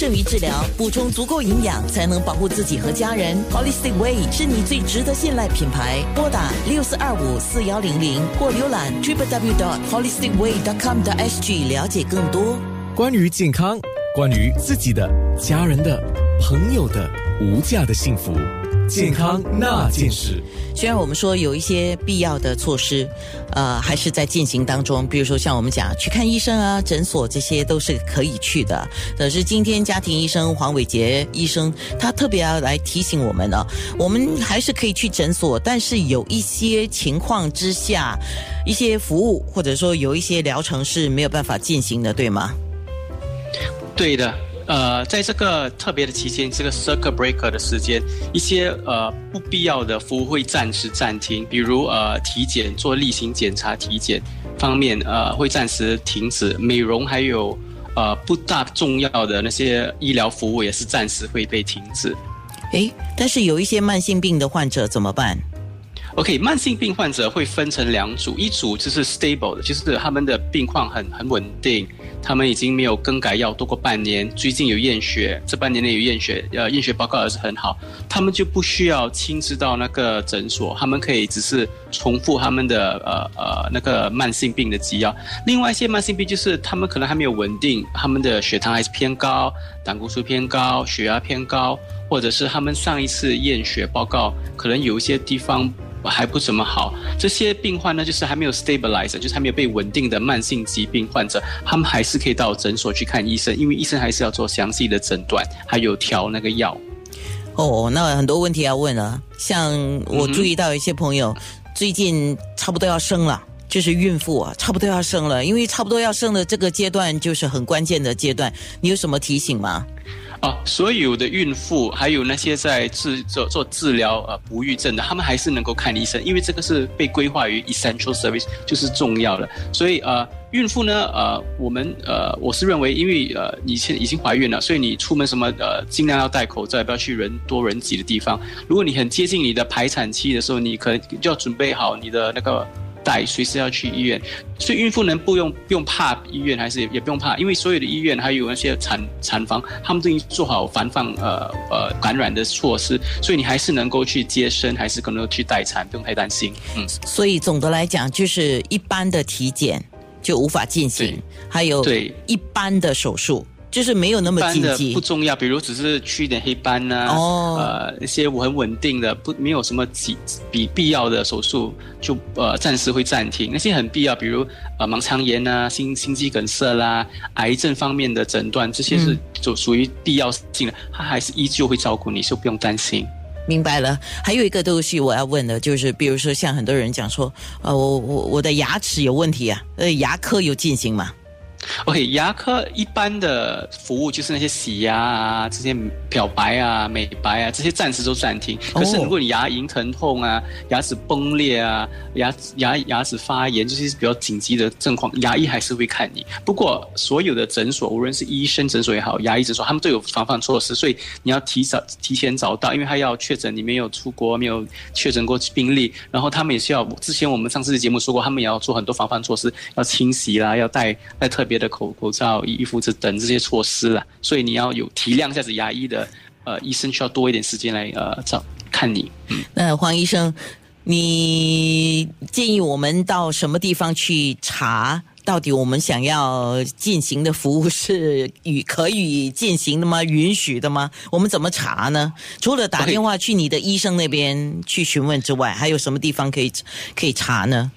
剩余治疗，补充足够营养才能保护自己和家人。Holistic Way 是你最值得信赖品牌。拨打六四二五四幺零零或浏览 tripw.dot.holisticway.dot.com.dot.sg 了解更多。关于健康，关于自己的、家人的、朋友的无价的幸福。健康那件事，虽然我们说有一些必要的措施，呃，还是在进行当中。比如说像我们讲去看医生啊、诊所，这些都是可以去的。可是今天家庭医生黄伟杰医生他特别要来提醒我们呢，我们还是可以去诊所，但是有一些情况之下，一些服务或者说有一些疗程是没有办法进行的，对吗？对的。呃，在这个特别的期间，这个 circuit breaker 的时间，一些呃不必要的服务会暂时暂停，比如呃体检做例行检查、体检方面呃会暂时停止，美容还有呃不大重要的那些医疗服务也是暂时会被停止。诶，但是有一些慢性病的患者怎么办？OK，慢性病患者会分成两组，一组就是 stable 的，就是他们的病况很很稳定，他们已经没有更改药多过半年，最近有验血，这半年内有验血，呃，验血报告也是很好，他们就不需要亲自到那个诊所，他们可以只是重复他们的呃呃那个慢性病的给药。另外一些慢性病就是他们可能还没有稳定，他们的血糖还是偏高，胆固醇偏高，血压偏高，或者是他们上一次验血报告可能有一些地方。还不怎么好，这些病患呢，就是还没有 stabilize，就是还没有被稳定的慢性疾病患者，他们还是可以到诊所去看医生，因为医生还是要做详细的诊断，还有调那个药。哦，那很多问题要问了，像我注意到一些朋友最近差不多要生了，就是孕妇啊，差不多要生了，因为差不多要生的这个阶段就是很关键的阶段，你有什么提醒吗？啊，所有的孕妇还有那些在治做做治疗呃不育症的，他们还是能够看医生，因为这个是被规划于 essential service，就是重要的。所以呃，孕妇呢呃，我们呃，我是认为，因为呃，你现已经怀孕了，所以你出门什么呃，尽量要戴口罩，不要去人多人挤的地方。如果你很接近你的排产期的时候，你可能就要准备好你的那个。带随时要去医院，所以孕妇能不用不用怕医院，还是也也不用怕，因为所有的医院还有那些产产房，他们都已经做好防范呃呃感染的措施，所以你还是能够去接生，还是可能去待产，不用太担心。嗯，所以总的来讲，就是一般的体检就无法进行，还有对一般的手术。就是没有那么紧急，不重要。比如只是去一点黑斑呐，哦呃，一些很稳定的，不没有什么急比必要的手术，就呃暂时会暂停。那些很必要，比如呃盲肠炎呐、心心肌梗塞啦、癌症方面的诊断，这些是就属于必要性的，他还是依旧会照顾你，就不用担心。明白了。还有一个东西我要问的，就是比如说像很多人讲说，呃，我我我的牙齿有问题啊，呃，牙科有进行吗？OK，牙科一般的服务就是那些洗牙啊、这些漂白啊、美白啊，这些暂时都暂停。可是如果你牙龈疼痛啊、牙齿崩裂啊、牙牙牙齿发炎这些比较紧急的状况，牙医还是会看你。不过所有的诊所，无论是医生诊所也好，牙医诊所，他们都有防范措施，所以你要提早提前找到，因为他要确诊你没有出国、没有确诊过病例，然后他们也是要之前我们上次的节目说过，他们也要做很多防范措施，要清洗啦，要带带特。别的口口罩、衣服这等这些措施了，所以你要有体谅，下子牙医的呃医生需要多一点时间来呃找看你。嗯那黄医生，你建议我们到什么地方去查？到底我们想要进行的服务是与可以进行的吗？允许的吗？我们怎么查呢？除了打电话去你的医生那边去询问之外，还有什么地方可以可以查呢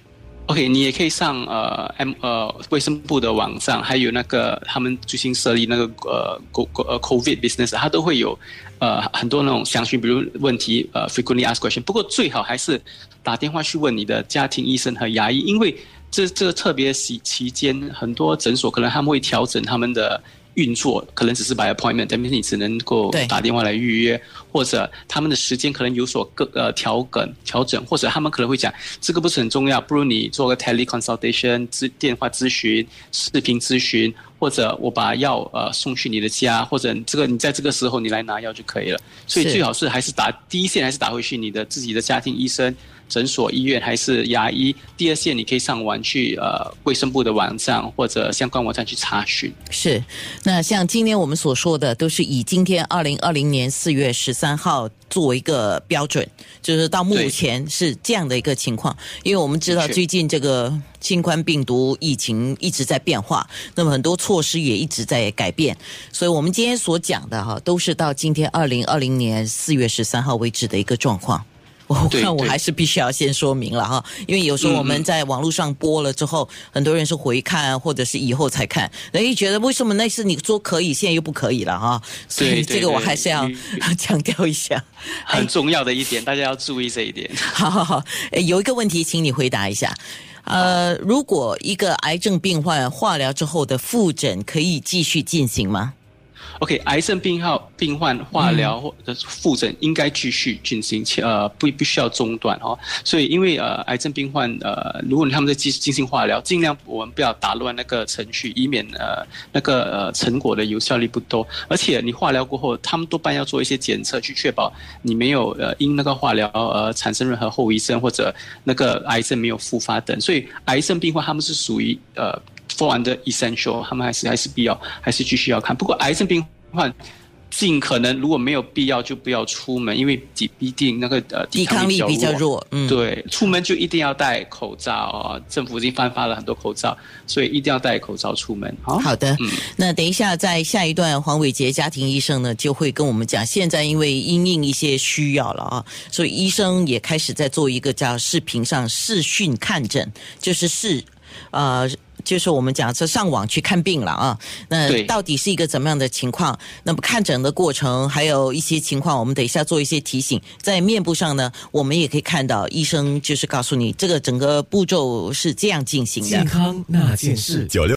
？OK，你也可以上呃 M 呃卫生部的网站，还有那个他们最新设立那个呃 Co 呃 COVID business，它都会有呃很多那种详询，比如问题呃 frequently asked question。不过最好还是打电话去问你的家庭医生和牙医，因为这这个特别期期间，很多诊所可能他们会调整他们的。运作可能只是 by appointment，但是你只能够打电话来预约，或者他们的时间可能有所更呃调整调整，或者他们可能会讲这个不是很重要，不如你做个 tele consultation 咨电话咨询、视频咨询。或者我把药呃送去你的家，或者这个你在这个时候你来拿药就可以了。所以最好是还是打第一线，还是打回去你的自己的家庭医生。诊所、医院还是牙医，第二线你可以上网去呃卫生部的网站或者相关网站去查询。是，那像今天我们所说的，都是以今天二零二零年四月十三号作为一个标准，就是到目前是这样的一个情况。因为我们知道最近这个新冠病毒疫情一直在变化，那么很多措施也一直在改变，所以我们今天所讲的哈，都是到今天二零二零年四月十三号为止的一个状况。我看我还是必须要先说明了哈，因为有时候我们在网络上播了之后，很多人是回看或者是以后才看，人家觉得为什么那次你说可以，现在又不可以了哈，所以这个我还是要嗯 强调一下。很重要的一点，大家要注意这一点。好好好，有一个问题，请你回答一下。呃，如果一个癌症病患化疗之后的复诊可以继续进行吗？OK，癌症病号病患化疗或者复诊应该继续进行，呃不不需要中断哦。所以因为呃癌症病患呃，如果他们在进进行化疗，尽量我们不要打乱那个程序，以免呃那个呃成果的有效率不多。而且你化疗过后，他们多半要做一些检测，去确保你没有呃因那个化疗而产生任何后遗症或者那个癌症没有复发等。所以癌症病患他们是属于呃。做完的 essential，他们还是还是必要，还是继续要看。不过癌症病患尽可能如果没有必要就不要出门，因为毕毕竟那个呃抵抗力比较弱，嗯，对，出门就一定要戴口罩啊、政府已经颁发了很多口罩，所以一定要戴口罩出门。好，好的，嗯那等一下在下一段，黄伟杰家庭医生呢就会跟我们讲，现在因为因应一些需要了啊，所以医生也开始在做一个叫视频上视讯看诊，就是视呃。就是我们讲，这上网去看病了啊。那到底是一个怎么样的情况？那么看诊的过程，还有一些情况，我们等一下做一些提醒。在面部上呢，我们也可以看到医生就是告诉你，这个整个步骤是这样进行的健。康那件事。九六。